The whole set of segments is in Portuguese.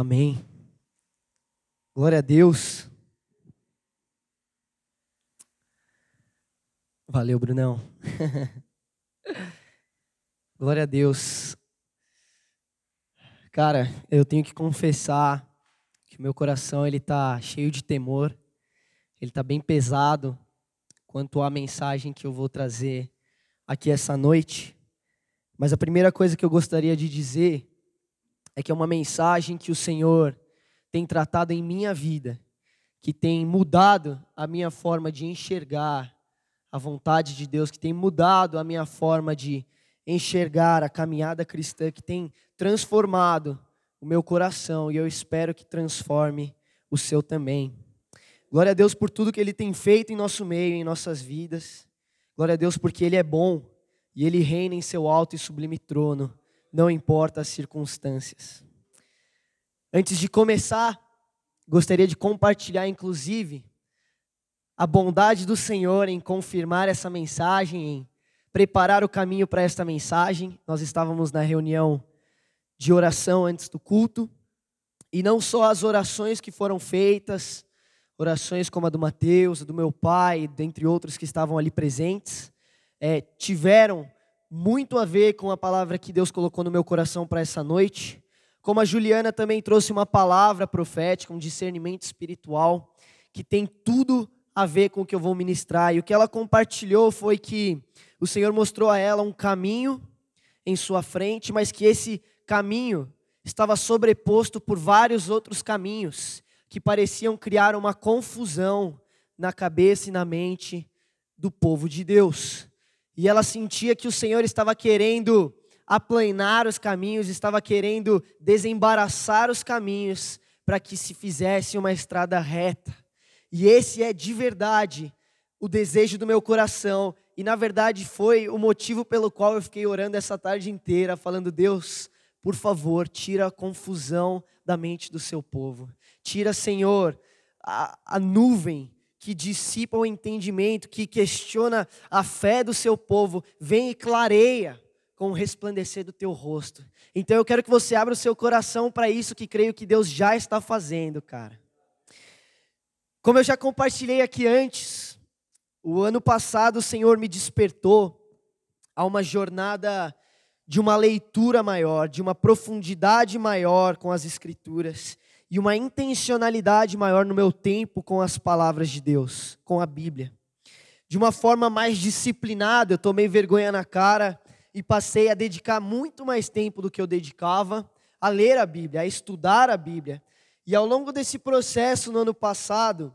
Amém. Glória a Deus. Valeu, Brunão. Glória a Deus. Cara, eu tenho que confessar que o meu coração ele tá cheio de temor. Ele tá bem pesado quanto à mensagem que eu vou trazer aqui essa noite. Mas a primeira coisa que eu gostaria de dizer é que é uma mensagem que o Senhor tem tratado em minha vida, que tem mudado a minha forma de enxergar a vontade de Deus, que tem mudado a minha forma de enxergar a caminhada cristã, que tem transformado o meu coração e eu espero que transforme o seu também. Glória a Deus por tudo que Ele tem feito em nosso meio, em nossas vidas. Glória a Deus porque Ele é bom e Ele reina em seu alto e sublime trono, não importa as circunstâncias. Antes de começar, gostaria de compartilhar, inclusive, a bondade do Senhor em confirmar essa mensagem, em preparar o caminho para esta mensagem. Nós estávamos na reunião de oração antes do culto, e não só as orações que foram feitas, orações como a do Mateus, a do meu pai, dentre outros que estavam ali presentes, é, tiveram muito a ver com a palavra que Deus colocou no meu coração para essa noite. Como a Juliana também trouxe uma palavra profética, um discernimento espiritual, que tem tudo a ver com o que eu vou ministrar. E o que ela compartilhou foi que o Senhor mostrou a ela um caminho em sua frente, mas que esse caminho estava sobreposto por vários outros caminhos que pareciam criar uma confusão na cabeça e na mente do povo de Deus. E ela sentia que o Senhor estava querendo aplanar os caminhos, estava querendo desembaraçar os caminhos para que se fizesse uma estrada reta. E esse é de verdade o desejo do meu coração, e na verdade foi o motivo pelo qual eu fiquei orando essa tarde inteira, falando: Deus, por favor, tira a confusão da mente do seu povo. Tira, Senhor, a, a nuvem que dissipa o entendimento, que questiona a fé do seu povo, vem e clareia com o resplandecer do teu rosto. Então eu quero que você abra o seu coração para isso que creio que Deus já está fazendo, cara. Como eu já compartilhei aqui antes, o ano passado o Senhor me despertou a uma jornada de uma leitura maior, de uma profundidade maior com as Escrituras e uma intencionalidade maior no meu tempo com as palavras de Deus, com a Bíblia. De uma forma mais disciplinada, eu tomei vergonha na cara e passei a dedicar muito mais tempo do que eu dedicava a ler a Bíblia, a estudar a Bíblia. E ao longo desse processo, no ano passado,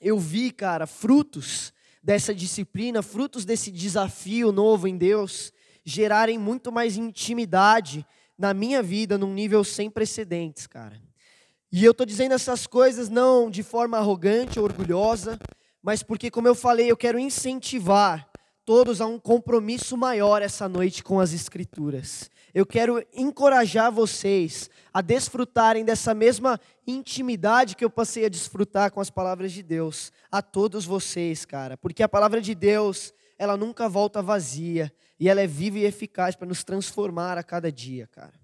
eu vi, cara, frutos dessa disciplina, frutos desse desafio novo em Deus, gerarem muito mais intimidade na minha vida num nível sem precedentes, cara. E eu estou dizendo essas coisas não de forma arrogante ou orgulhosa, mas porque, como eu falei, eu quero incentivar todos a um compromisso maior essa noite com as Escrituras. Eu quero encorajar vocês a desfrutarem dessa mesma intimidade que eu passei a desfrutar com as palavras de Deus, a todos vocês, cara, porque a palavra de Deus, ela nunca volta vazia e ela é viva e eficaz para nos transformar a cada dia, cara.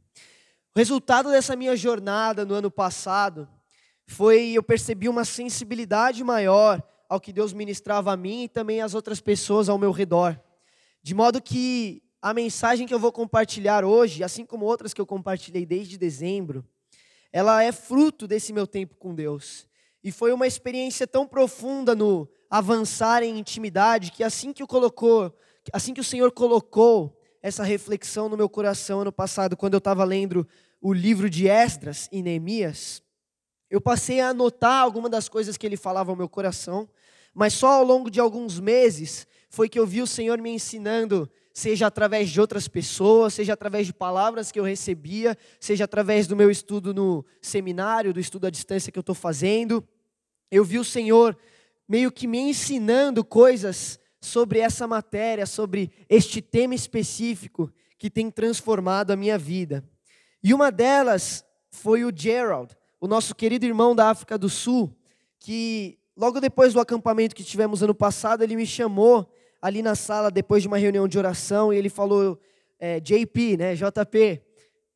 O resultado dessa minha jornada no ano passado foi eu percebi uma sensibilidade maior ao que Deus ministrava a mim e também às outras pessoas ao meu redor. De modo que a mensagem que eu vou compartilhar hoje, assim como outras que eu compartilhei desde dezembro, ela é fruto desse meu tempo com Deus. E foi uma experiência tão profunda no avançar em intimidade que assim que o colocou, assim que o Senhor colocou essa reflexão no meu coração ano passado, quando eu estava lendo o livro de Esdras e Neemias, eu passei a anotar algumas das coisas que ele falava ao meu coração, mas só ao longo de alguns meses foi que eu vi o Senhor me ensinando, seja através de outras pessoas, seja através de palavras que eu recebia, seja através do meu estudo no seminário, do estudo à distância que eu estou fazendo. Eu vi o Senhor meio que me ensinando coisas sobre essa matéria, sobre este tema específico que tem transformado a minha vida. E uma delas foi o Gerald, o nosso querido irmão da África do Sul, que logo depois do acampamento que tivemos ano passado, ele me chamou ali na sala depois de uma reunião de oração e ele falou, é, JP, né, JP,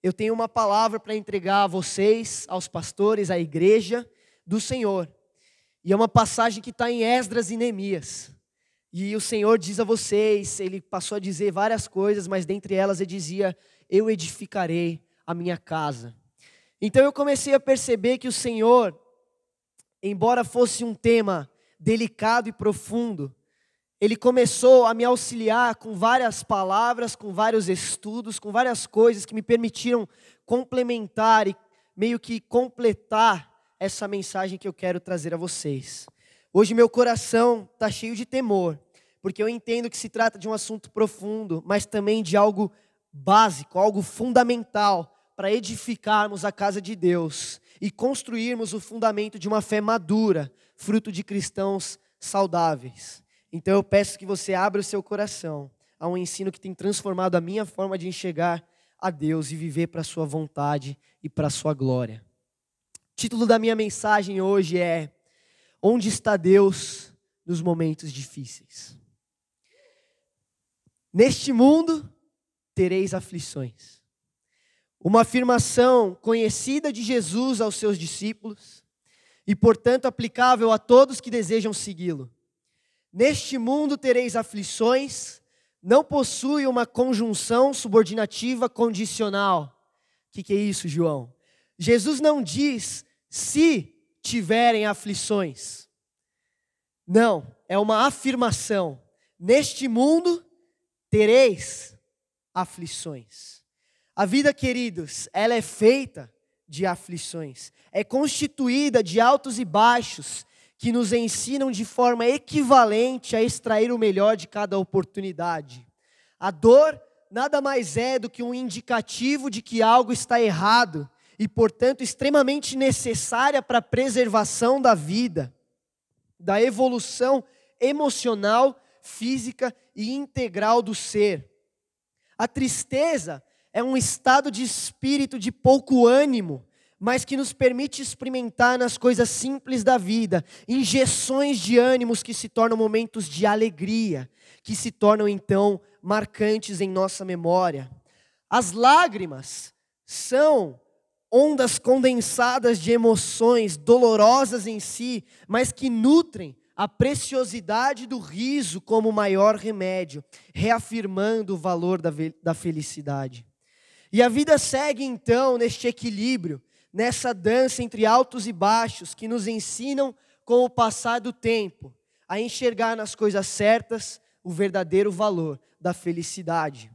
eu tenho uma palavra para entregar a vocês, aos pastores, à igreja do Senhor. E é uma passagem que está em Esdras e Neemias. E o Senhor diz a vocês, ele passou a dizer várias coisas, mas dentre elas ele dizia: Eu edificarei a minha casa. Então eu comecei a perceber que o Senhor, embora fosse um tema delicado e profundo, ele começou a me auxiliar com várias palavras, com vários estudos, com várias coisas que me permitiram complementar e meio que completar essa mensagem que eu quero trazer a vocês. Hoje meu coração está cheio de temor, porque eu entendo que se trata de um assunto profundo, mas também de algo básico, algo fundamental para edificarmos a casa de Deus e construirmos o fundamento de uma fé madura, fruto de cristãos saudáveis. Então eu peço que você abra o seu coração a um ensino que tem transformado a minha forma de enxergar a Deus e viver para a sua vontade e para a sua glória. O título da minha mensagem hoje é Onde está Deus nos momentos difíceis? Neste mundo tereis aflições. Uma afirmação conhecida de Jesus aos seus discípulos e, portanto, aplicável a todos que desejam segui-lo. Neste mundo tereis aflições, não possui uma conjunção subordinativa condicional. O que, que é isso, João? Jesus não diz se tiverem aflições. Não, é uma afirmação. Neste mundo tereis aflições. A vida, queridos, ela é feita de aflições, é constituída de altos e baixos, que nos ensinam de forma equivalente a extrair o melhor de cada oportunidade. A dor nada mais é do que um indicativo de que algo está errado e, portanto, extremamente necessária para a preservação da vida, da evolução emocional, física e integral do ser. A tristeza é um estado de espírito de pouco ânimo, mas que nos permite experimentar nas coisas simples da vida, injeções de ânimos que se tornam momentos de alegria, que se tornam então marcantes em nossa memória. As lágrimas são ondas condensadas de emoções dolorosas em si, mas que nutrem a preciosidade do riso como maior remédio, reafirmando o valor da, da felicidade. E a vida segue então neste equilíbrio, nessa dança entre altos e baixos que nos ensinam com o passar do tempo a enxergar nas coisas certas o verdadeiro valor da felicidade.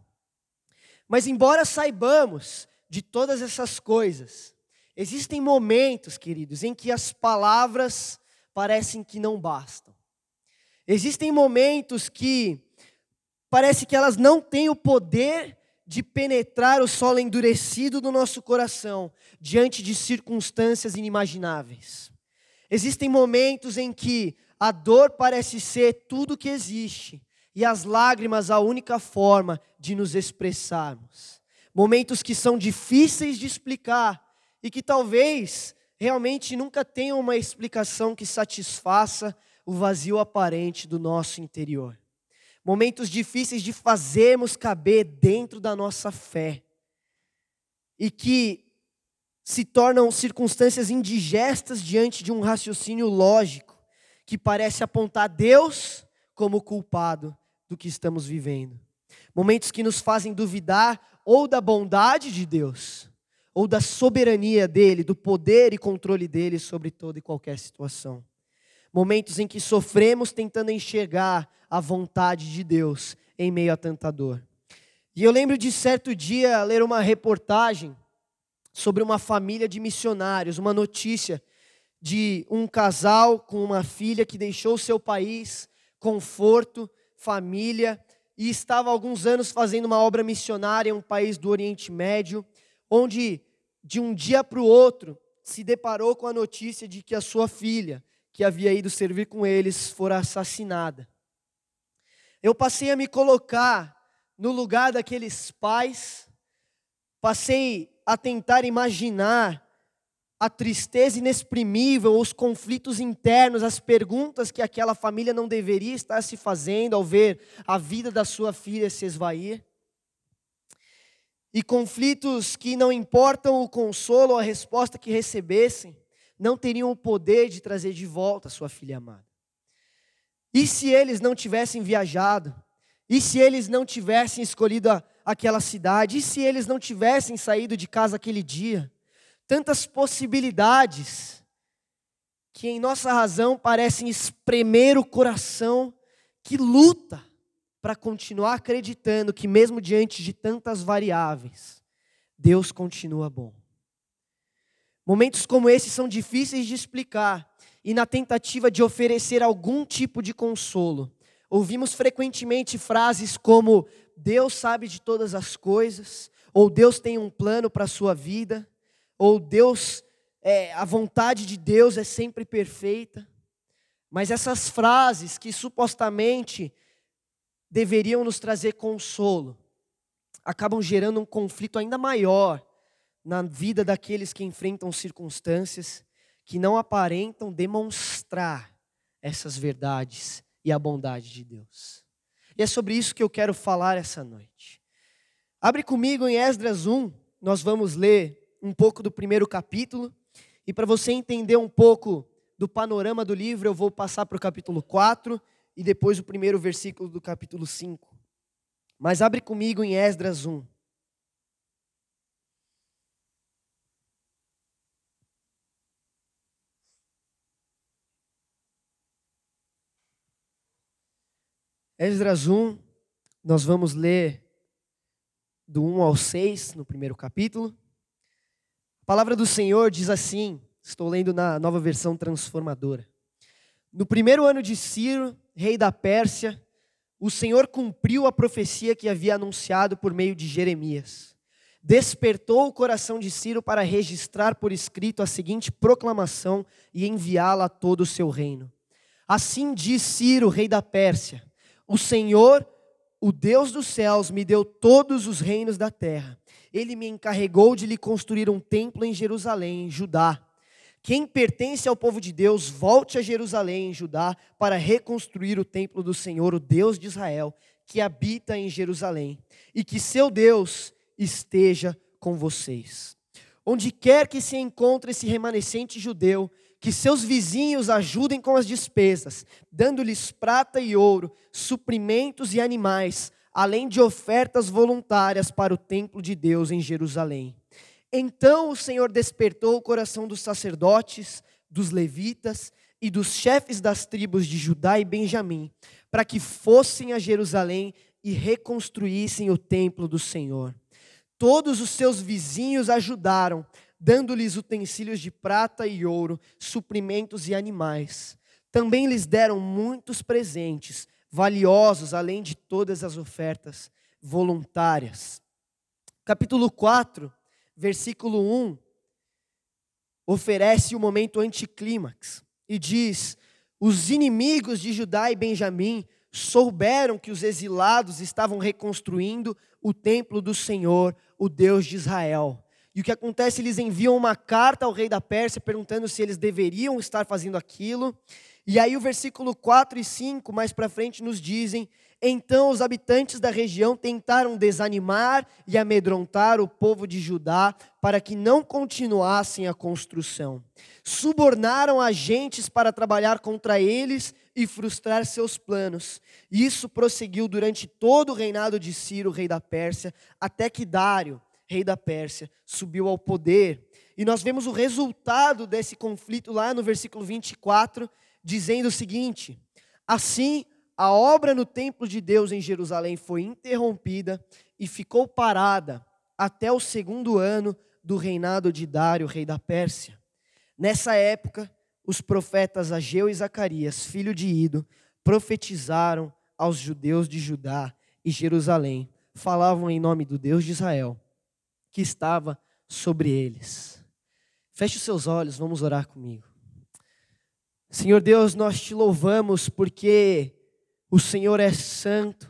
Mas embora saibamos de todas essas coisas, existem momentos, queridos, em que as palavras parecem que não bastam. Existem momentos que parece que elas não têm o poder de penetrar o solo endurecido do nosso coração diante de circunstâncias inimagináveis. Existem momentos em que a dor parece ser tudo que existe e as lágrimas a única forma de nos expressarmos. Momentos que são difíceis de explicar e que talvez realmente nunca tenham uma explicação que satisfaça o vazio aparente do nosso interior momentos difíceis de fazermos caber dentro da nossa fé, e que se tornam circunstâncias indigestas diante de um raciocínio lógico, que parece apontar Deus como culpado do que estamos vivendo. Momentos que nos fazem duvidar ou da bondade de Deus, ou da soberania dele, do poder e controle dele sobre toda e qualquer situação momentos em que sofremos tentando enxergar a vontade de Deus em meio a tanta dor. E eu lembro de certo dia ler uma reportagem sobre uma família de missionários, uma notícia de um casal com uma filha que deixou seu país, conforto, família, e estava há alguns anos fazendo uma obra missionária em um país do Oriente Médio, onde de um dia para o outro se deparou com a notícia de que a sua filha que havia ido servir com eles fora assassinada. Eu passei a me colocar no lugar daqueles pais, passei a tentar imaginar a tristeza inexprimível, os conflitos internos, as perguntas que aquela família não deveria estar se fazendo ao ver a vida da sua filha se esvair. e conflitos que não importam o consolo ou a resposta que recebessem, não teriam o poder de trazer de volta sua filha amada. E se eles não tivessem viajado? E se eles não tivessem escolhido a, aquela cidade? E se eles não tivessem saído de casa aquele dia? Tantas possibilidades que em nossa razão parecem espremer o coração que luta para continuar acreditando que, mesmo diante de tantas variáveis, Deus continua bom. Momentos como esses são difíceis de explicar, e na tentativa de oferecer algum tipo de consolo, ouvimos frequentemente frases como: Deus sabe de todas as coisas, ou Deus tem um plano para a sua vida, ou Deus, é, a vontade de Deus é sempre perfeita. Mas essas frases que supostamente deveriam nos trazer consolo, acabam gerando um conflito ainda maior na vida daqueles que enfrentam circunstâncias que não aparentam demonstrar essas verdades e a bondade de Deus. E é sobre isso que eu quero falar essa noite. Abre comigo em Esdras 1, nós vamos ler um pouco do primeiro capítulo, e para você entender um pouco do panorama do livro, eu vou passar para o capítulo 4 e depois o primeiro versículo do capítulo 5. Mas abre comigo em Esdras 1. Esdras 1, nós vamos ler do 1 ao 6, no primeiro capítulo. A palavra do Senhor diz assim: estou lendo na nova versão transformadora. No primeiro ano de Ciro, rei da Pérsia, o Senhor cumpriu a profecia que havia anunciado por meio de Jeremias. Despertou o coração de Ciro para registrar por escrito a seguinte proclamação e enviá-la a todo o seu reino. Assim diz Ciro, rei da Pérsia: O Senhor, o Deus dos céus, me deu todos os reinos da terra. Ele me encarregou de lhe construir um templo em Jerusalém, em Judá quem pertence ao povo de Deus, volte a Jerusalém, em Judá, para reconstruir o templo do Senhor, o Deus de Israel, que habita em Jerusalém, e que seu Deus esteja com vocês. Onde quer que se encontre esse remanescente judeu, que seus vizinhos ajudem com as despesas, dando-lhes prata e ouro, suprimentos e animais, além de ofertas voluntárias para o templo de Deus em Jerusalém. Então o Senhor despertou o coração dos sacerdotes, dos levitas e dos chefes das tribos de Judá e Benjamim, para que fossem a Jerusalém e reconstruíssem o templo do Senhor. Todos os seus vizinhos ajudaram, dando-lhes utensílios de prata e ouro, suprimentos e animais. Também lhes deram muitos presentes, valiosos, além de todas as ofertas voluntárias. Capítulo 4 versículo 1, oferece o momento anticlímax e diz: Os inimigos de Judá e Benjamim souberam que os exilados estavam reconstruindo o templo do Senhor, o Deus de Israel. E o que acontece? Eles enviam uma carta ao rei da Pérsia perguntando se eles deveriam estar fazendo aquilo. E aí o versículo 4 e 5 mais para frente nos dizem então os habitantes da região tentaram desanimar e amedrontar o povo de Judá para que não continuassem a construção. Subornaram agentes para trabalhar contra eles e frustrar seus planos. Isso prosseguiu durante todo o reinado de Ciro, rei da Pérsia, até que Dário, rei da Pérsia, subiu ao poder. E nós vemos o resultado desse conflito lá no versículo 24, dizendo o seguinte: Assim a obra no templo de Deus em Jerusalém foi interrompida e ficou parada até o segundo ano do reinado de Dário, rei da Pérsia. Nessa época, os profetas Ageu e Zacarias, filho de Ido, profetizaram aos judeus de Judá e Jerusalém, falavam em nome do Deus de Israel, que estava sobre eles. Feche os seus olhos, vamos orar comigo. Senhor Deus, nós te louvamos porque o Senhor é santo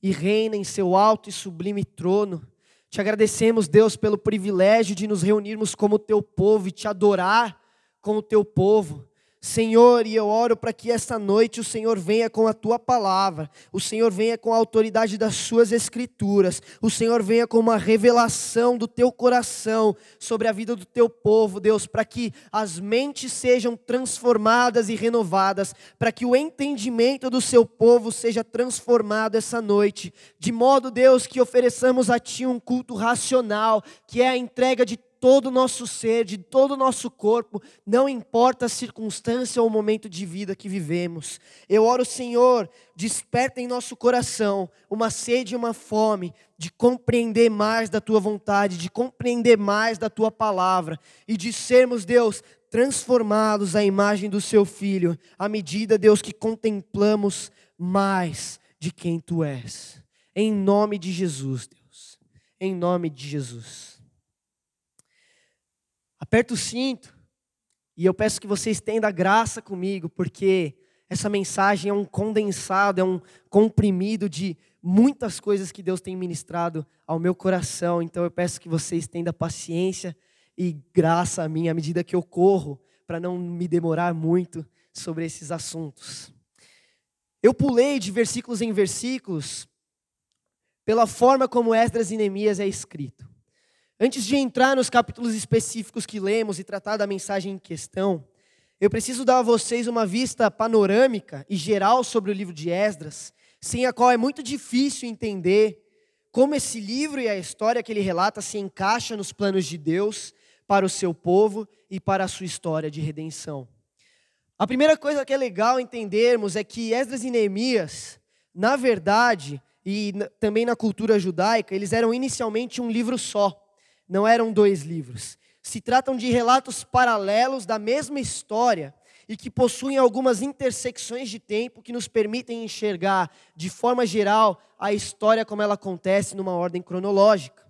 e reina em seu alto e sublime trono. Te agradecemos, Deus, pelo privilégio de nos reunirmos como teu povo e te adorar como teu povo. Senhor, e eu oro para que esta noite o Senhor venha com a tua palavra, o Senhor venha com a autoridade das suas escrituras, o Senhor venha com uma revelação do teu coração sobre a vida do teu povo, Deus, para que as mentes sejam transformadas e renovadas, para que o entendimento do seu povo seja transformado essa noite, de modo, Deus, que ofereçamos a ti um culto racional, que é a entrega de todo o nosso ser, de todo o nosso corpo, não importa a circunstância ou o momento de vida que vivemos. Eu oro, Senhor, desperta em nosso coração uma sede e uma fome de compreender mais da tua vontade, de compreender mais da tua palavra e de sermos, Deus, transformados à imagem do seu filho, à medida, Deus, que contemplamos mais de quem tu és. Em nome de Jesus, Deus. Em nome de Jesus. Aperta o cinto e eu peço que você estenda graça comigo, porque essa mensagem é um condensado, é um comprimido de muitas coisas que Deus tem ministrado ao meu coração. Então eu peço que você estenda paciência e graça a mim à medida que eu corro, para não me demorar muito sobre esses assuntos. Eu pulei de versículos em versículos pela forma como Esdras e Neemias é escrito. Antes de entrar nos capítulos específicos que lemos e tratar da mensagem em questão, eu preciso dar a vocês uma vista panorâmica e geral sobre o livro de Esdras, sem a qual é muito difícil entender como esse livro e a história que ele relata se encaixa nos planos de Deus para o seu povo e para a sua história de redenção. A primeira coisa que é legal entendermos é que Esdras e Neemias, na verdade, e também na cultura judaica, eles eram inicialmente um livro só não eram dois livros. Se tratam de relatos paralelos da mesma história e que possuem algumas intersecções de tempo que nos permitem enxergar, de forma geral, a história como ela acontece numa ordem cronológica.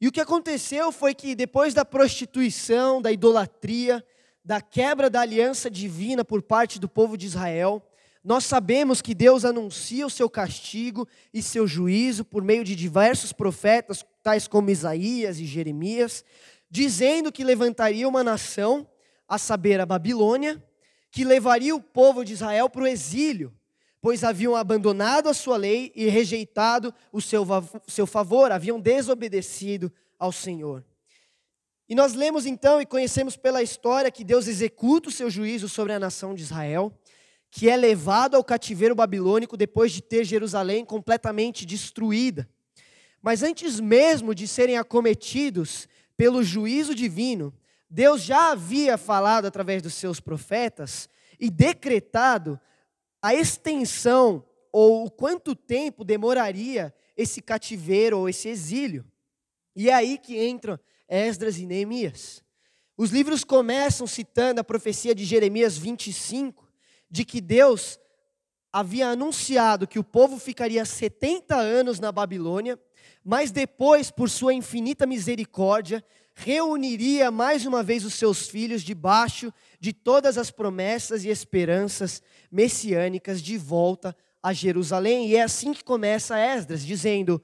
E o que aconteceu foi que, depois da prostituição, da idolatria, da quebra da aliança divina por parte do povo de Israel, nós sabemos que Deus anuncia o seu castigo e seu juízo por meio de diversos profetas, tais como Isaías e Jeremias, dizendo que levantaria uma nação, a saber, a Babilônia, que levaria o povo de Israel para o exílio, pois haviam abandonado a sua lei e rejeitado o seu, seu favor, haviam desobedecido ao Senhor. E nós lemos então e conhecemos pela história que Deus executa o seu juízo sobre a nação de Israel, que é levado ao cativeiro babilônico depois de ter Jerusalém completamente destruída. Mas antes mesmo de serem acometidos pelo juízo divino, Deus já havia falado através dos seus profetas e decretado a extensão ou o quanto tempo demoraria esse cativeiro ou esse exílio. E é aí que entram Esdras e Neemias. Os livros começam citando a profecia de Jeremias 25, de que Deus havia anunciado que o povo ficaria 70 anos na Babilônia mas depois, por sua infinita misericórdia, reuniria mais uma vez os seus filhos debaixo de todas as promessas e esperanças messiânicas de volta a Jerusalém. E é assim que começa Esdras, dizendo: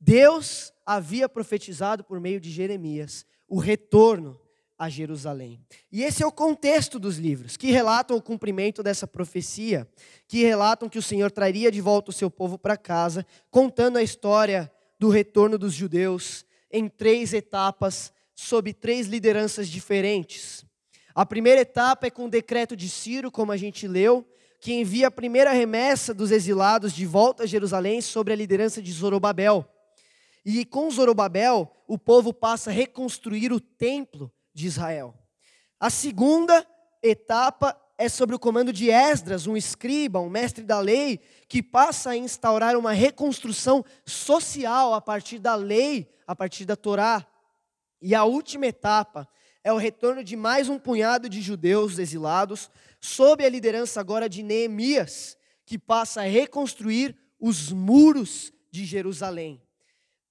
Deus havia profetizado por meio de Jeremias o retorno a Jerusalém. E esse é o contexto dos livros, que relatam o cumprimento dessa profecia, que relatam que o Senhor traria de volta o seu povo para casa, contando a história do retorno dos judeus em três etapas, sob três lideranças diferentes. A primeira etapa é com o decreto de Ciro, como a gente leu, que envia a primeira remessa dos exilados de volta a Jerusalém sobre a liderança de Zorobabel. E com Zorobabel, o povo passa a reconstruir o templo de Israel. A segunda etapa é sobre o comando de Esdras, um escriba, um mestre da lei, que passa a instaurar uma reconstrução social a partir da lei, a partir da Torá. E a última etapa é o retorno de mais um punhado de judeus exilados, sob a liderança agora de Neemias, que passa a reconstruir os muros de Jerusalém.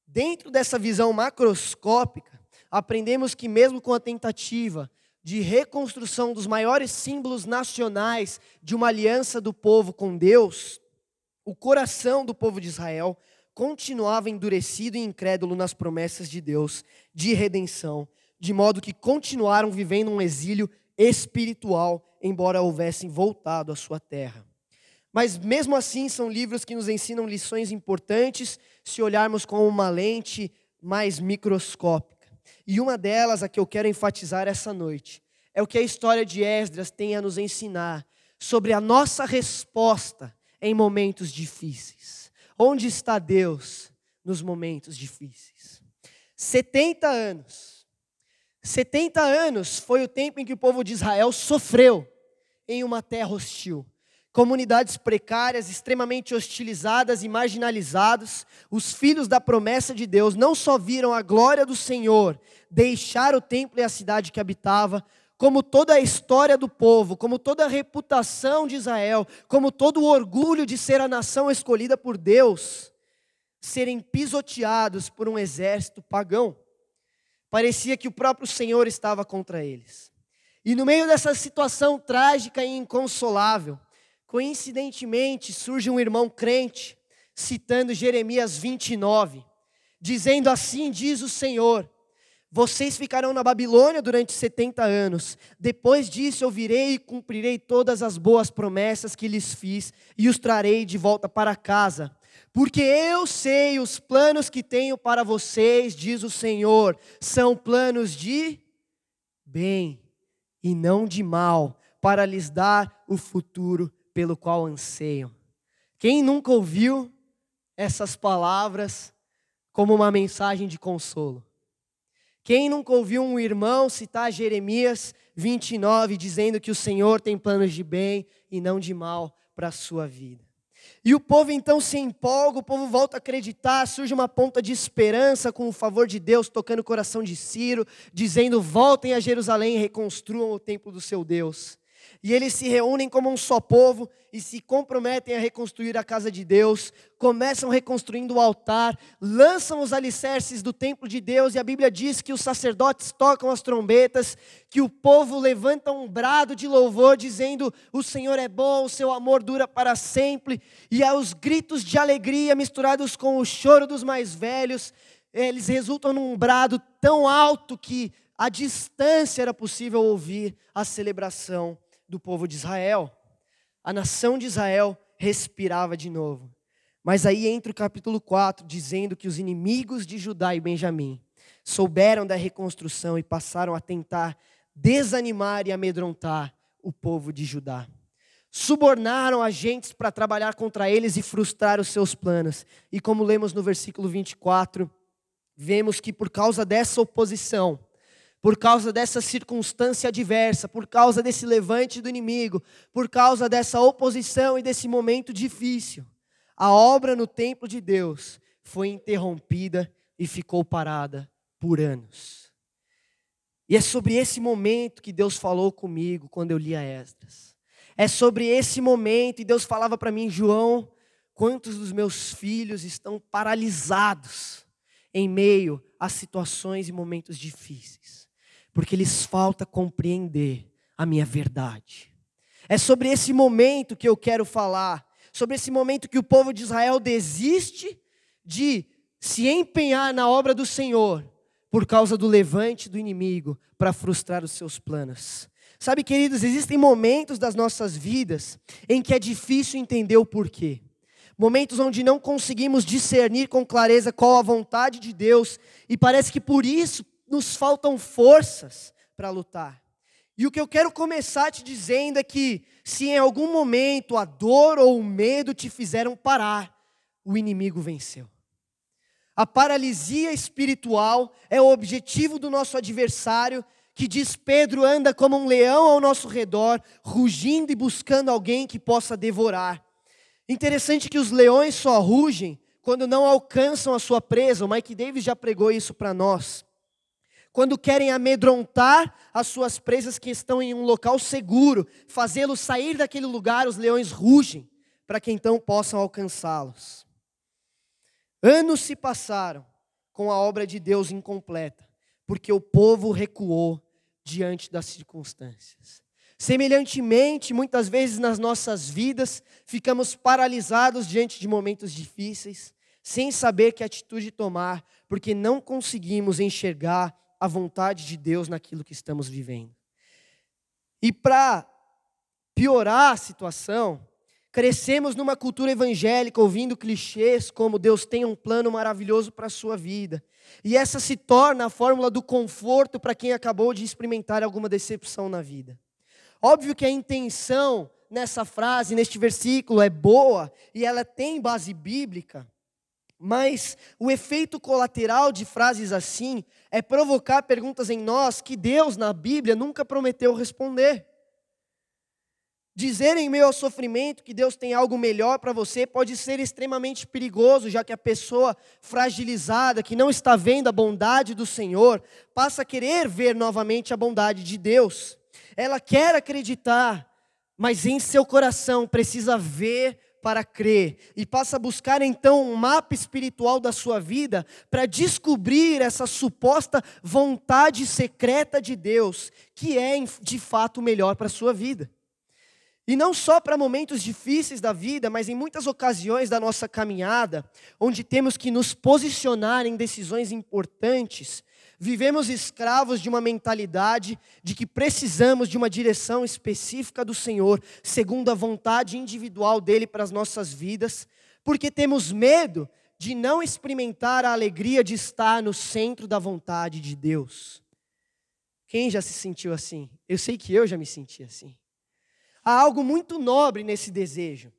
Dentro dessa visão macroscópica, aprendemos que, mesmo com a tentativa de reconstrução dos maiores símbolos nacionais de uma aliança do povo com Deus, o coração do povo de Israel continuava endurecido e incrédulo nas promessas de Deus de redenção, de modo que continuaram vivendo um exílio espiritual, embora houvessem voltado à sua terra. Mas mesmo assim são livros que nos ensinam lições importantes se olharmos com uma lente mais microscópica. E uma delas, a que eu quero enfatizar essa noite, é o que a história de Esdras tem a nos ensinar sobre a nossa resposta em momentos difíceis. Onde está Deus nos momentos difíceis? 70 anos. 70 anos foi o tempo em que o povo de Israel sofreu em uma terra hostil comunidades precárias, extremamente hostilizadas e marginalizados, os filhos da promessa de Deus não só viram a glória do Senhor deixar o templo e a cidade que habitava, como toda a história do povo, como toda a reputação de Israel, como todo o orgulho de ser a nação escolhida por Deus, serem pisoteados por um exército pagão. Parecia que o próprio Senhor estava contra eles. E no meio dessa situação trágica e inconsolável, Coincidentemente, surge um irmão crente, citando Jeremias 29, dizendo assim: diz o Senhor. Vocês ficarão na Babilônia durante 70 anos. Depois disso eu virei e cumprirei todas as boas promessas que lhes fiz e os trarei de volta para casa. Porque eu sei os planos que tenho para vocês, diz o Senhor, são planos de bem e não de mal, para lhes dar o futuro pelo qual anseiam. Quem nunca ouviu essas palavras como uma mensagem de consolo? Quem nunca ouviu um irmão citar Jeremias 29 dizendo que o Senhor tem planos de bem e não de mal para a sua vida? E o povo então se empolga, o povo volta a acreditar, surge uma ponta de esperança com o favor de Deus tocando o coração de Ciro, dizendo: voltem a Jerusalém e reconstruam o templo do seu Deus. E eles se reúnem como um só povo e se comprometem a reconstruir a casa de Deus, começam reconstruindo o altar, lançam os alicerces do templo de Deus, e a Bíblia diz que os sacerdotes tocam as trombetas, que o povo levanta um brado de louvor, dizendo: O Senhor é bom, o seu amor dura para sempre, e aos gritos de alegria misturados com o choro dos mais velhos, eles resultam num brado tão alto que a distância era possível ouvir a celebração do povo de Israel. A nação de Israel respirava de novo. Mas aí entra o capítulo 4, dizendo que os inimigos de Judá e Benjamim souberam da reconstrução e passaram a tentar desanimar e amedrontar o povo de Judá. Subornaram agentes para trabalhar contra eles e frustrar os seus planos. E como lemos no versículo 24, vemos que por causa dessa oposição, por causa dessa circunstância adversa, por causa desse levante do inimigo, por causa dessa oposição e desse momento difícil, a obra no templo de Deus foi interrompida e ficou parada por anos. E é sobre esse momento que Deus falou comigo quando eu li a Esdras. É sobre esse momento, e Deus falava para mim, João, quantos dos meus filhos estão paralisados em meio a situações e momentos difíceis porque lhes falta compreender a minha verdade. É sobre esse momento que eu quero falar, sobre esse momento que o povo de Israel desiste de se empenhar na obra do Senhor por causa do levante do inimigo para frustrar os seus planos. Sabe, queridos, existem momentos das nossas vidas em que é difícil entender o porquê. Momentos onde não conseguimos discernir com clareza qual a vontade de Deus e parece que por isso nos faltam forças para lutar. E o que eu quero começar te dizendo é que, se em algum momento a dor ou o medo te fizeram parar, o inimigo venceu. A paralisia espiritual é o objetivo do nosso adversário, que diz Pedro anda como um leão ao nosso redor, rugindo e buscando alguém que possa devorar. Interessante que os leões só rugem quando não alcançam a sua presa. O Mike Davis já pregou isso para nós quando querem amedrontar as suas presas que estão em um local seguro, fazê-los sair daquele lugar, os leões rugem, para que então possam alcançá-los. Anos se passaram com a obra de Deus incompleta, porque o povo recuou diante das circunstâncias. Semelhantemente, muitas vezes nas nossas vidas, ficamos paralisados diante de momentos difíceis, sem saber que atitude tomar, porque não conseguimos enxergar a vontade de Deus naquilo que estamos vivendo. E para piorar a situação, crescemos numa cultura evangélica ouvindo clichês como Deus tem um plano maravilhoso para a sua vida. E essa se torna a fórmula do conforto para quem acabou de experimentar alguma decepção na vida. Óbvio que a intenção nessa frase, neste versículo, é boa e ela tem base bíblica, mas o efeito colateral de frases assim é provocar perguntas em nós que Deus, na Bíblia, nunca prometeu responder. Dizer em meio ao sofrimento que Deus tem algo melhor para você pode ser extremamente perigoso, já que a pessoa fragilizada, que não está vendo a bondade do Senhor, passa a querer ver novamente a bondade de Deus. Ela quer acreditar, mas em seu coração precisa ver para crer e passa a buscar então um mapa espiritual da sua vida para descobrir essa suposta vontade secreta de Deus, que é de fato melhor para a sua vida. E não só para momentos difíceis da vida, mas em muitas ocasiões da nossa caminhada, onde temos que nos posicionar em decisões importantes, vivemos escravos de uma mentalidade de que precisamos de uma direção específica do Senhor, segundo a vontade individual dele para as nossas vidas, porque temos medo de não experimentar a alegria de estar no centro da vontade de Deus. Quem já se sentiu assim? Eu sei que eu já me senti assim. Há algo muito nobre nesse desejo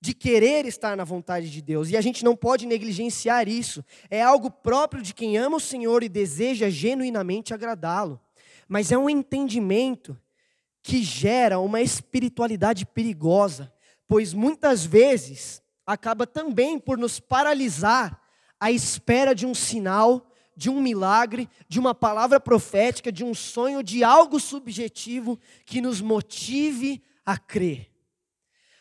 de querer estar na vontade de Deus, e a gente não pode negligenciar isso. É algo próprio de quem ama o Senhor e deseja genuinamente agradá-lo. Mas é um entendimento que gera uma espiritualidade perigosa, pois muitas vezes acaba também por nos paralisar à espera de um sinal, de um milagre, de uma palavra profética, de um sonho, de algo subjetivo que nos motive a crer.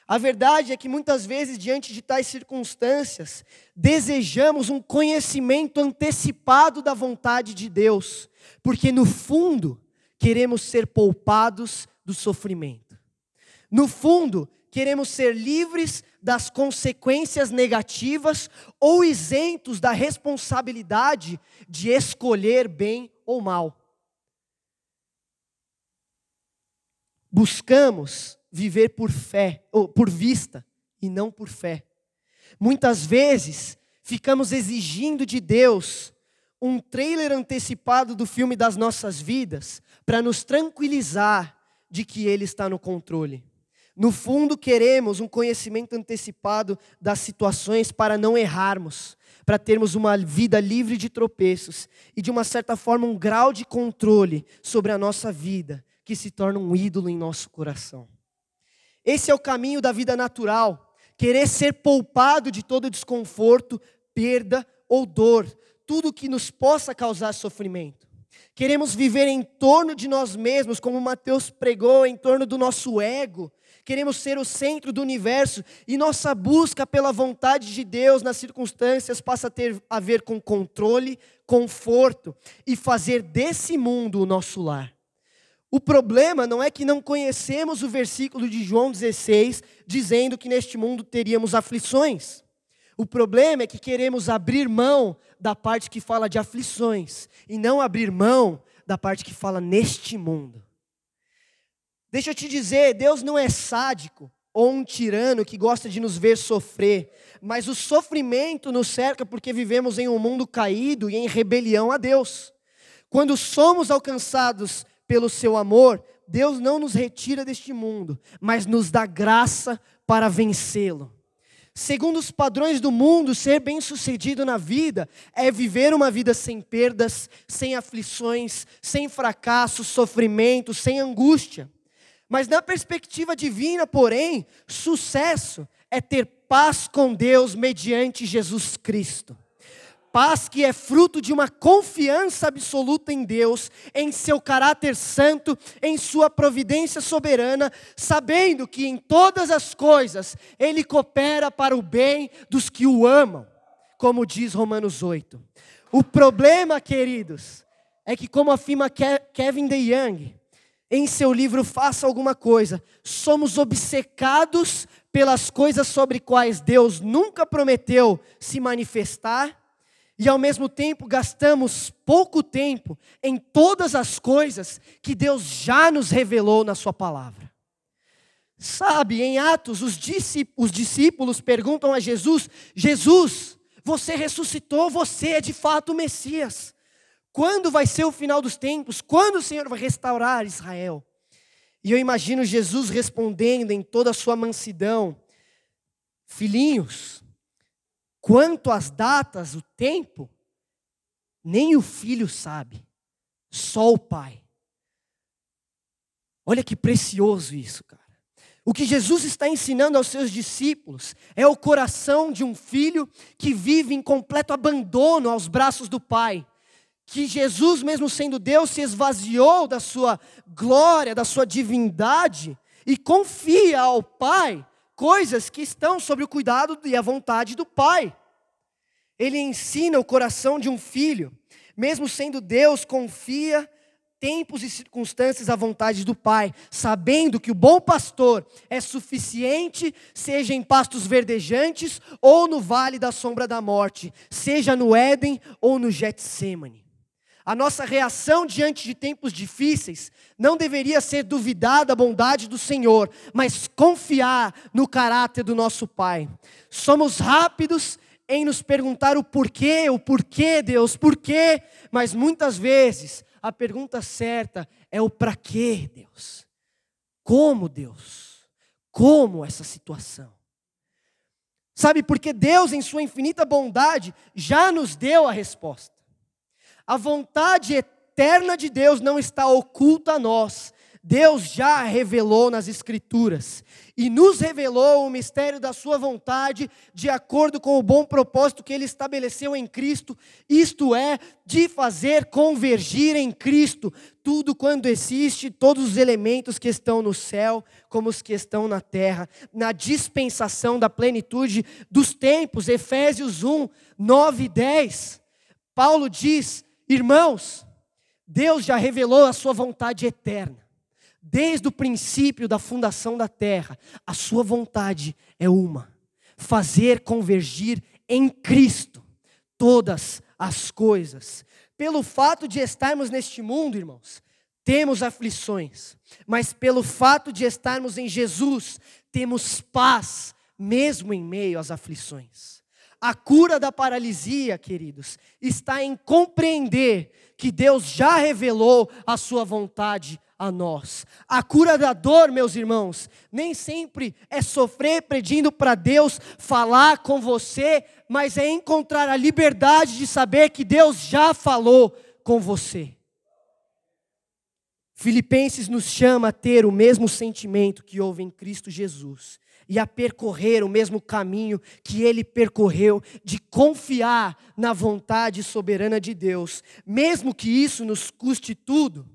A verdade é que muitas vezes, diante de tais circunstâncias, desejamos um conhecimento antecipado da vontade de Deus, porque no fundo queremos ser poupados do sofrimento. No fundo, queremos ser livres das consequências negativas ou isentos da responsabilidade de escolher bem ou mal. Buscamos viver por fé, ou por vista e não por fé. Muitas vezes ficamos exigindo de Deus um trailer antecipado do filme das nossas vidas para nos tranquilizar de que Ele está no controle. No fundo, queremos um conhecimento antecipado das situações para não errarmos, para termos uma vida livre de tropeços e, de uma certa forma, um grau de controle sobre a nossa vida que se torna um ídolo em nosso coração. Esse é o caminho da vida natural. Querer ser poupado de todo desconforto, perda ou dor, tudo que nos possa causar sofrimento. Queremos viver em torno de nós mesmos, como Mateus pregou, em torno do nosso ego. Queremos ser o centro do universo e nossa busca pela vontade de Deus nas circunstâncias passa a ter a ver com controle, conforto e fazer desse mundo o nosso lar. O problema não é que não conhecemos o versículo de João 16, dizendo que neste mundo teríamos aflições. O problema é que queremos abrir mão da parte que fala de aflições e não abrir mão da parte que fala neste mundo. Deixa eu te dizer, Deus não é sádico ou um tirano que gosta de nos ver sofrer, mas o sofrimento nos cerca porque vivemos em um mundo caído e em rebelião a Deus. Quando somos alcançados pelo seu amor, Deus não nos retira deste mundo, mas nos dá graça para vencê-lo. Segundo os padrões do mundo, ser bem-sucedido na vida é viver uma vida sem perdas, sem aflições, sem fracasso, sofrimento, sem angústia. Mas na perspectiva divina, porém, sucesso é ter paz com Deus mediante Jesus Cristo paz que é fruto de uma confiança absoluta em Deus, em seu caráter santo, em sua providência soberana, sabendo que em todas as coisas ele coopera para o bem dos que o amam, como diz Romanos 8. O problema, queridos, é que como afirma Kevin DeYoung, em seu livro Faça Alguma Coisa, somos obcecados pelas coisas sobre quais Deus nunca prometeu se manifestar e ao mesmo tempo gastamos pouco tempo em todas as coisas que Deus já nos revelou na Sua palavra. Sabe, em Atos, os discípulos perguntam a Jesus: Jesus, você ressuscitou, você é de fato o Messias. Quando vai ser o final dos tempos? Quando o Senhor vai restaurar Israel? E eu imagino Jesus respondendo em toda a sua mansidão: Filhinhos, quanto às datas, o tempo, nem o filho sabe, só o pai. Olha que precioso isso, cara. O que Jesus está ensinando aos seus discípulos é o coração de um filho que vive em completo abandono aos braços do pai. Que Jesus, mesmo sendo Deus, se esvaziou da sua glória, da sua divindade e confia ao Pai coisas que estão sob o cuidado e a vontade do Pai. Ele ensina o coração de um filho, mesmo sendo Deus, confia tempos e circunstâncias à vontade do Pai, sabendo que o bom pastor é suficiente, seja em pastos verdejantes ou no vale da sombra da morte, seja no Éden ou no Getsemane. A nossa reação diante de tempos difíceis não deveria ser duvidar da bondade do Senhor, mas confiar no caráter do nosso Pai. Somos rápidos em nos perguntar o porquê, o porquê, Deus, porquê, mas muitas vezes a pergunta certa é o para quê, Deus? Como, Deus? Como essa situação? Sabe, porque Deus, em Sua infinita bondade, já nos deu a resposta. A vontade eterna de Deus não está oculta a nós. Deus já revelou nas Escrituras e nos revelou o mistério da Sua vontade de acordo com o bom propósito que Ele estabeleceu em Cristo, isto é, de fazer convergir em Cristo tudo quando existe, todos os elementos que estão no céu, como os que estão na terra, na dispensação da plenitude dos tempos. Efésios 1, 9 e 10. Paulo diz Irmãos, Deus já revelou a sua vontade eterna. Desde o princípio da fundação da terra, a sua vontade é uma: fazer convergir em Cristo todas as coisas. Pelo fato de estarmos neste mundo, irmãos, temos aflições, mas pelo fato de estarmos em Jesus, temos paz, mesmo em meio às aflições. A cura da paralisia, queridos, está em compreender que Deus já revelou a sua vontade a nós. A cura da dor, meus irmãos, nem sempre é sofrer pedindo para Deus falar com você, mas é encontrar a liberdade de saber que Deus já falou com você. Filipenses nos chama a ter o mesmo sentimento que houve em Cristo Jesus e a percorrer o mesmo caminho que ele percorreu, de confiar na vontade soberana de Deus, mesmo que isso nos custe tudo.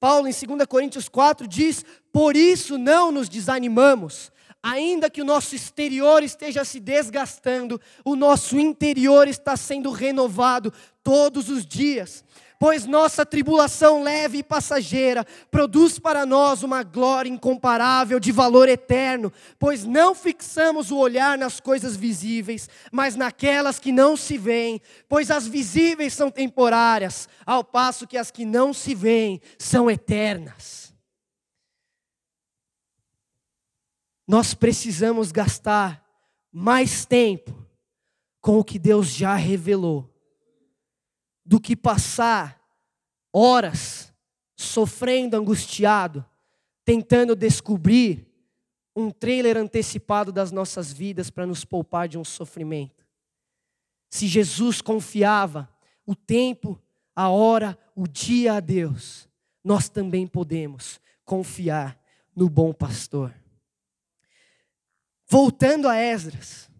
Paulo, em 2 Coríntios 4, diz: Por isso não nos desanimamos, ainda que o nosso exterior esteja se desgastando, o nosso interior está sendo renovado todos os dias pois nossa tribulação leve e passageira produz para nós uma glória incomparável de valor eterno, pois não fixamos o olhar nas coisas visíveis, mas naquelas que não se veem, pois as visíveis são temporárias, ao passo que as que não se veem são eternas. Nós precisamos gastar mais tempo com o que Deus já revelou do que passar horas sofrendo, angustiado, tentando descobrir um trailer antecipado das nossas vidas para nos poupar de um sofrimento. Se Jesus confiava o tempo, a hora, o dia a Deus, nós também podemos confiar no bom pastor. Voltando a Esdras,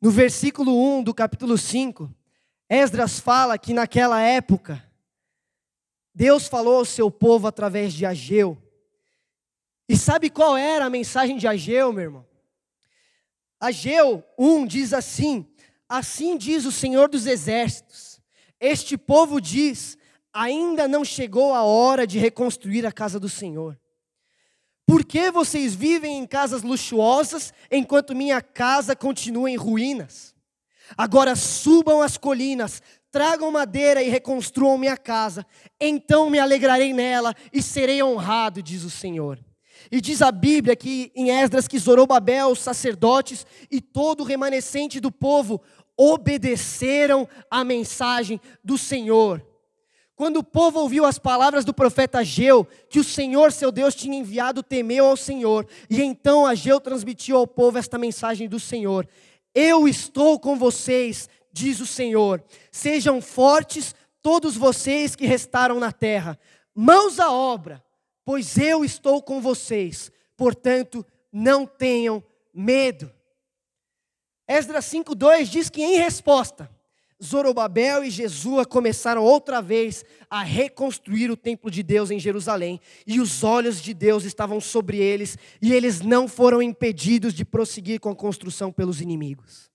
no versículo 1 do capítulo 5, Esdras fala que naquela época, Deus falou ao seu povo através de Ageu. E sabe qual era a mensagem de Ageu, meu irmão? Ageu 1 diz assim: Assim diz o Senhor dos Exércitos: Este povo diz: Ainda não chegou a hora de reconstruir a casa do Senhor. Por que vocês vivem em casas luxuosas enquanto minha casa continua em ruínas? Agora subam as colinas, tragam madeira e reconstruam minha casa. Então me alegrarei nela e serei honrado, diz o Senhor. E diz a Bíblia que em Esdras que Zorobabel, os sacerdotes e todo o remanescente do povo obedeceram à mensagem do Senhor. Quando o povo ouviu as palavras do profeta Ageu, que o Senhor seu Deus tinha enviado, temeu ao Senhor. E então Ageu transmitiu ao povo esta mensagem do Senhor: Eu estou com vocês, diz o Senhor. Sejam fortes todos vocês que restaram na terra. Mãos à obra, pois eu estou com vocês. Portanto, não tenham medo. Esdras 5:2 diz que em resposta Zorobabel e Jesua começaram outra vez a reconstruir o templo de Deus em Jerusalém, e os olhos de Deus estavam sobre eles, e eles não foram impedidos de prosseguir com a construção pelos inimigos.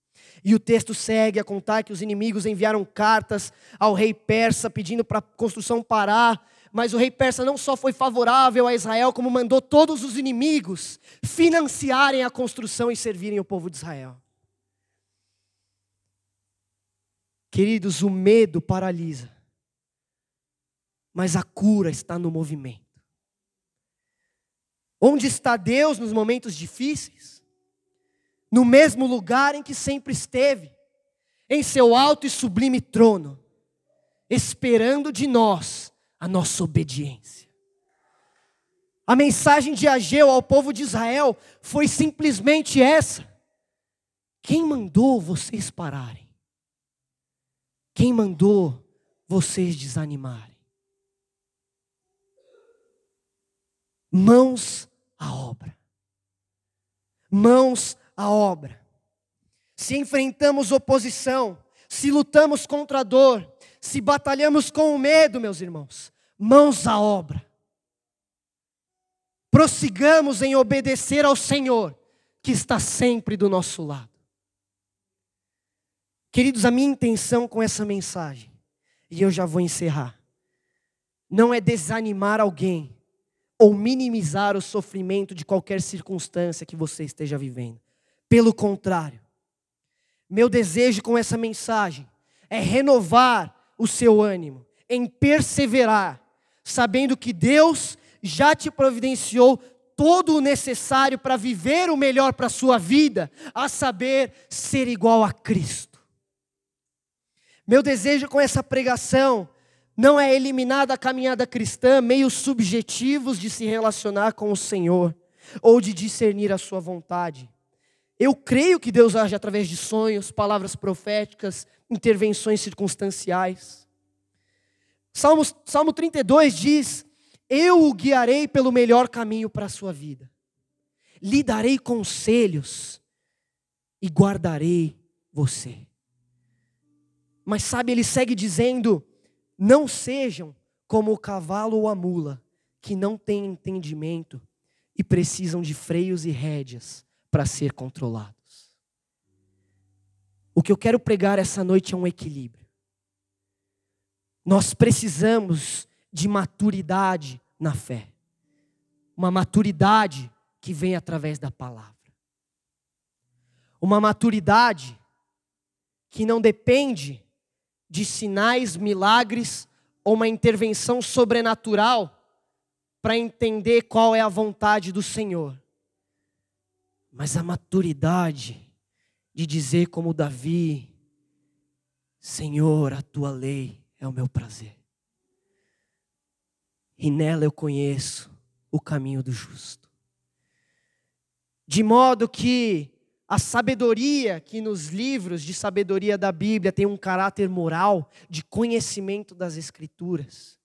E o texto segue a contar que os inimigos enviaram cartas ao rei persa pedindo para a construção parar, mas o rei persa não só foi favorável a Israel, como mandou todos os inimigos financiarem a construção e servirem o povo de Israel. Queridos, o medo paralisa, mas a cura está no movimento. Onde está Deus nos momentos difíceis? No mesmo lugar em que sempre esteve, em seu alto e sublime trono, esperando de nós a nossa obediência. A mensagem de Ageu ao povo de Israel foi simplesmente essa: quem mandou vocês pararem? Quem mandou vocês desanimarem? Mãos à obra. Mãos à obra. Se enfrentamos oposição, se lutamos contra a dor, se batalhamos com o medo, meus irmãos, mãos à obra. Prossigamos em obedecer ao Senhor, que está sempre do nosso lado. Queridos, a minha intenção com essa mensagem, e eu já vou encerrar, não é desanimar alguém ou minimizar o sofrimento de qualquer circunstância que você esteja vivendo. Pelo contrário, meu desejo com essa mensagem é renovar o seu ânimo, em perseverar, sabendo que Deus já te providenciou todo o necessário para viver o melhor para a sua vida, a saber, ser igual a Cristo. Meu desejo com essa pregação não é eliminar da caminhada cristã meios subjetivos de se relacionar com o Senhor ou de discernir a sua vontade. Eu creio que Deus age através de sonhos, palavras proféticas, intervenções circunstanciais. Salmo, Salmo 32 diz: Eu o guiarei pelo melhor caminho para a sua vida, lhe darei conselhos e guardarei você. Mas sabe, ele segue dizendo: não sejam como o cavalo ou a mula, que não têm entendimento e precisam de freios e rédeas para ser controlados. O que eu quero pregar essa noite é um equilíbrio. Nós precisamos de maturidade na fé. Uma maturidade que vem através da palavra. Uma maturidade que não depende de sinais, milagres ou uma intervenção sobrenatural para entender qual é a vontade do Senhor. Mas a maturidade de dizer como Davi, Senhor, a tua lei é o meu prazer. E nela eu conheço o caminho do justo. De modo que a sabedoria que nos livros de sabedoria da Bíblia tem um caráter moral, de conhecimento das Escrituras.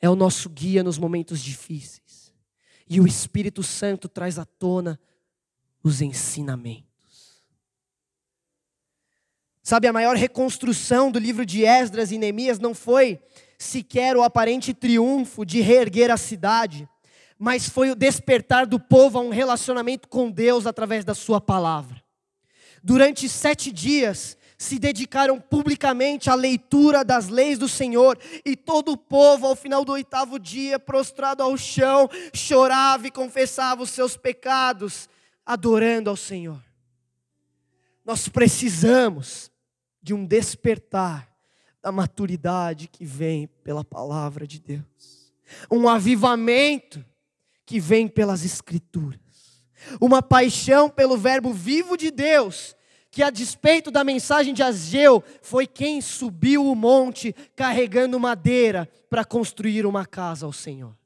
É o nosso guia nos momentos difíceis. E o Espírito Santo traz à tona os ensinamentos. Sabe, a maior reconstrução do livro de Esdras e Neemias não foi sequer o aparente triunfo de reerguer a cidade mas foi o despertar do povo a um relacionamento com Deus através da Sua palavra. Durante sete dias, se dedicaram publicamente à leitura das leis do Senhor, e todo o povo, ao final do oitavo dia, prostrado ao chão, chorava e confessava os seus pecados, adorando ao Senhor. Nós precisamos de um despertar da maturidade que vem pela palavra de Deus, um avivamento que vem pelas Escrituras, uma paixão pelo Verbo vivo de Deus, que a despeito da mensagem de Ageu, foi quem subiu o monte carregando madeira para construir uma casa ao Senhor.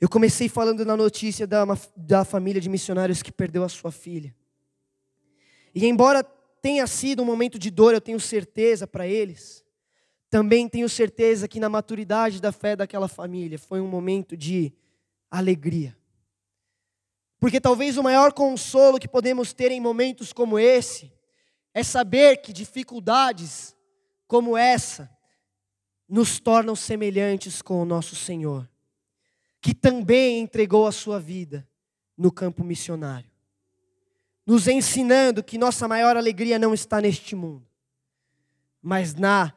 Eu comecei falando na notícia da, da família de missionários que perdeu a sua filha. E embora tenha sido um momento de dor, eu tenho certeza para eles, também tenho certeza que na maturidade da fé daquela família foi um momento de alegria. Porque talvez o maior consolo que podemos ter em momentos como esse é saber que dificuldades como essa nos tornam semelhantes com o nosso Senhor que também entregou a sua vida no campo missionário, nos ensinando que nossa maior alegria não está neste mundo, mas na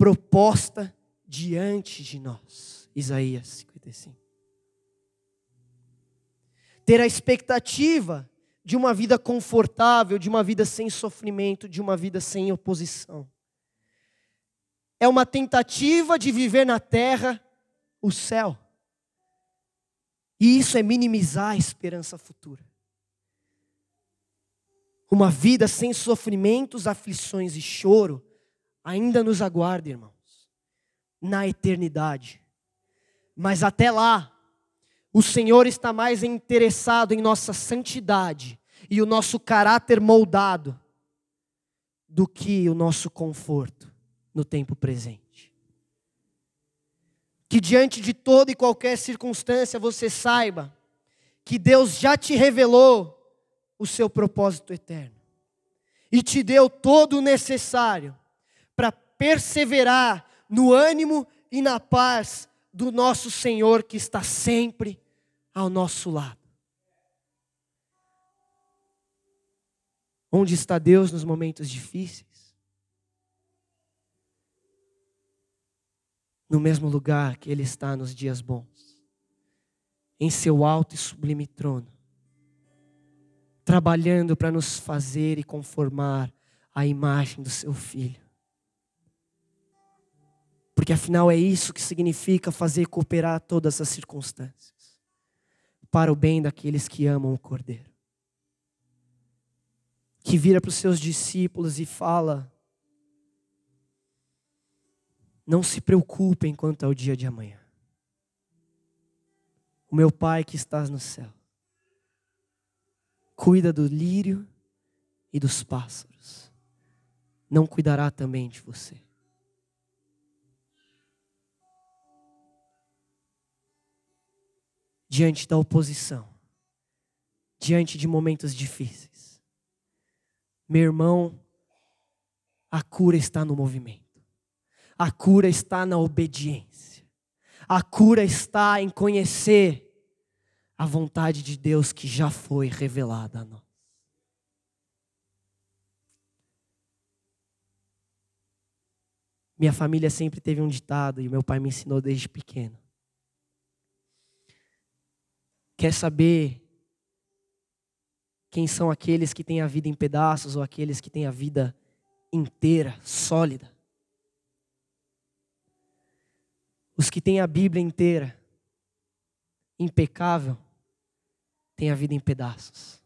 proposta diante de nós. Isaías 55. Ter a expectativa de uma vida confortável, de uma vida sem sofrimento, de uma vida sem oposição. É uma tentativa de viver na terra o céu. E isso é minimizar a esperança futura. Uma vida sem sofrimentos, aflições e choro ainda nos aguarda, irmãos, na eternidade. Mas até lá, o Senhor está mais interessado em nossa santidade e o nosso caráter moldado do que o nosso conforto no tempo presente que diante de toda e qualquer circunstância você saiba que Deus já te revelou o seu propósito eterno e te deu todo o necessário perseverar no ânimo e na paz do nosso Senhor que está sempre ao nosso lado. Onde está Deus nos momentos difíceis? no mesmo lugar que Ele está nos dias bons, em seu alto e sublime trono, trabalhando para nos fazer e conformar à imagem do Seu Filho. Porque afinal é isso que significa fazer cooperar todas as circunstâncias para o bem daqueles que amam o Cordeiro. Que vira para os seus discípulos e fala: não se preocupem quanto ao dia de amanhã. O meu Pai que estás no céu cuida do lírio e dos pássaros. Não cuidará também de você. Diante da oposição, diante de momentos difíceis, meu irmão, a cura está no movimento. A cura está na obediência. A cura está em conhecer a vontade de Deus que já foi revelada a nós. Minha família sempre teve um ditado e meu pai me ensinou desde pequeno. Quer saber quem são aqueles que têm a vida em pedaços ou aqueles que têm a vida inteira, sólida? Os que têm a Bíblia inteira, impecável, têm a vida em pedaços.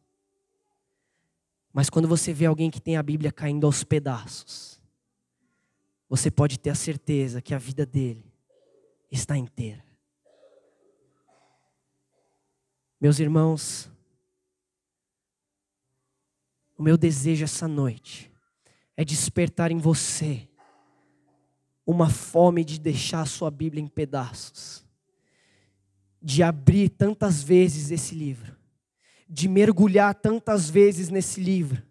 Mas quando você vê alguém que tem a Bíblia caindo aos pedaços, você pode ter a certeza que a vida dele está inteira. Meus irmãos, o meu desejo essa noite é despertar em você uma fome de deixar a sua Bíblia em pedaços, de abrir tantas vezes esse livro, de mergulhar tantas vezes nesse livro,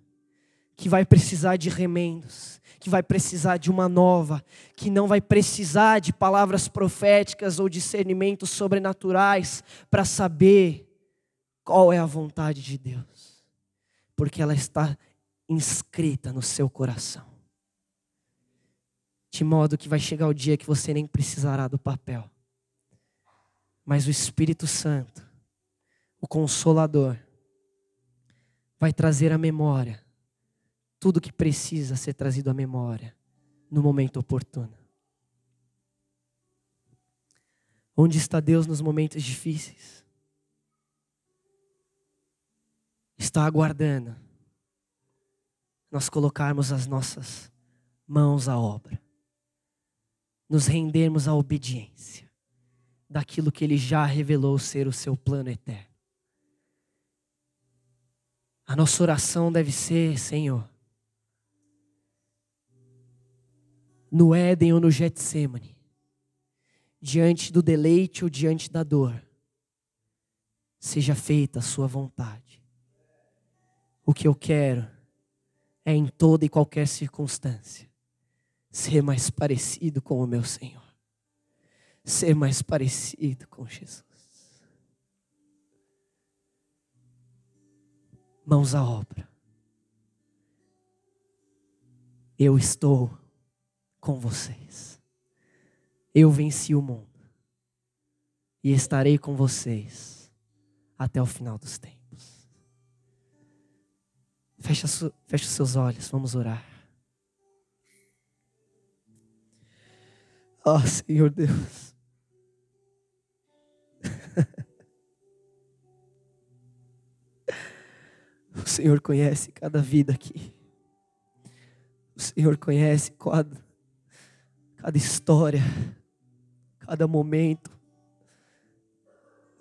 que vai precisar de remendos, que vai precisar de uma nova, que não vai precisar de palavras proféticas ou discernimentos sobrenaturais para saber qual é a vontade de Deus, porque ela está inscrita no seu coração de modo que vai chegar o dia que você nem precisará do papel. Mas o Espírito Santo, o Consolador, vai trazer à memória tudo que precisa ser trazido à memória no momento oportuno. Onde está Deus nos momentos difíceis? Está aguardando nós colocarmos as nossas mãos à obra, nos rendermos à obediência daquilo que Ele já revelou ser o seu plano eterno. A nossa oração deve ser, Senhor, no Éden ou no Getsemane, diante do deleite ou diante da dor, seja feita a Sua vontade. O que eu quero é, em toda e qualquer circunstância, ser mais parecido com o meu Senhor, ser mais parecido com Jesus. Mãos à obra. Eu estou com vocês. Eu venci o mundo e estarei com vocês até o final dos tempos. Fecha, os seus olhos, vamos orar. Oh, Senhor Deus. o Senhor conhece cada vida aqui. O Senhor conhece cada, cada história, cada momento,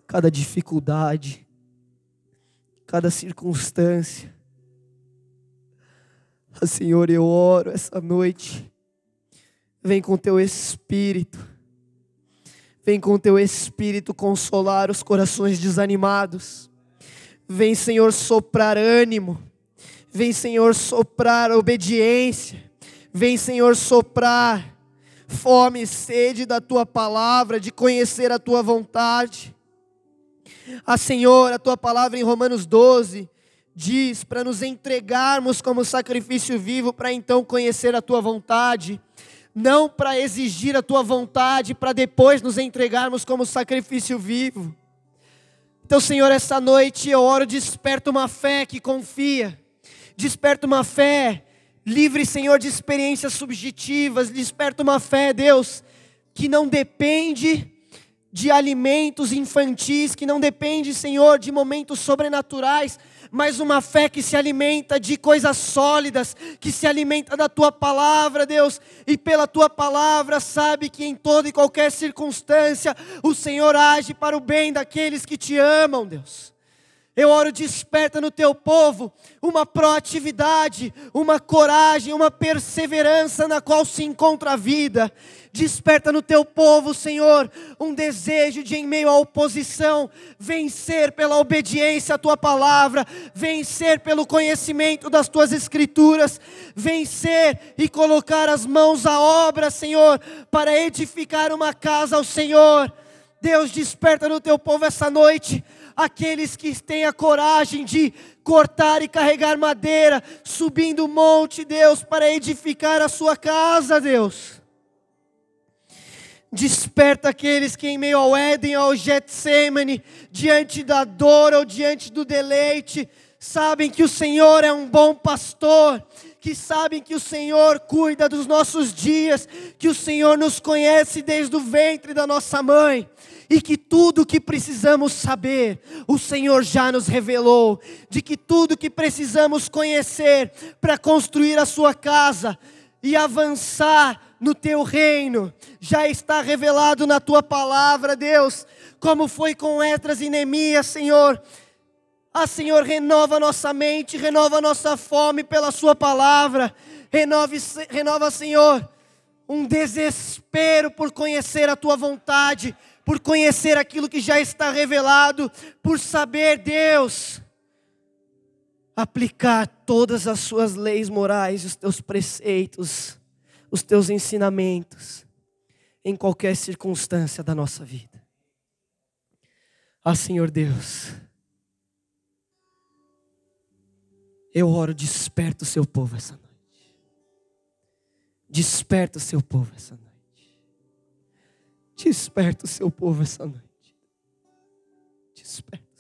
cada dificuldade, cada circunstância. Senhor, eu oro essa noite. Vem com teu espírito. Vem com teu espírito consolar os corações desanimados. Vem, Senhor, soprar ânimo. Vem, Senhor, soprar obediência. Vem, Senhor, soprar fome e sede da tua palavra, de conhecer a tua vontade. Ah, Senhor, a tua palavra em Romanos 12 diz para nos entregarmos como sacrifício vivo, para então conhecer a tua vontade, não para exigir a tua vontade, para depois nos entregarmos como sacrifício vivo. Então, Senhor, essa noite eu oro, desperta uma fé que confia, desperta uma fé livre, Senhor, de experiências subjetivas, desperta uma fé, Deus, que não depende de alimentos infantis, que não depende, Senhor, de momentos sobrenaturais, mas uma fé que se alimenta de coisas sólidas, que se alimenta da tua palavra, Deus, e pela tua palavra sabe que em toda e qualquer circunstância o Senhor age para o bem daqueles que te amam, Deus. Eu oro, desperta no teu povo uma proatividade, uma coragem, uma perseverança na qual se encontra a vida. Desperta no teu povo, Senhor, um desejo de, em meio à oposição, vencer pela obediência à tua palavra, vencer pelo conhecimento das tuas escrituras, vencer e colocar as mãos à obra, Senhor, para edificar uma casa ao Senhor. Deus, desperta no teu povo essa noite aqueles que têm a coragem de cortar e carregar madeira, subindo o monte, Deus, para edificar a sua casa, Deus. Desperta aqueles que em meio ao Éden, ao Getsemane, diante da dor ou diante do deleite, sabem que o Senhor é um bom pastor, que sabem que o Senhor cuida dos nossos dias, que o Senhor nos conhece desde o ventre da nossa mãe e que tudo o que precisamos saber, o Senhor já nos revelou, de que tudo que precisamos conhecer para construir a sua casa e avançar no teu reino, já está revelado na tua palavra, Deus, como foi com Etras e Neemias, Senhor. Ah, Senhor, renova nossa mente, renova nossa fome pela Sua palavra, renove, renova, Senhor, um desespero por conhecer a Tua vontade, por conhecer aquilo que já está revelado, por saber, Deus, aplicar todas as suas leis morais, os teus preceitos, os teus ensinamentos, em qualquer circunstância da nossa vida. Ah, Senhor Deus, eu oro, desperta o seu povo essa noite. Desperta o seu povo essa noite. Desperta o seu povo essa noite. Desperta.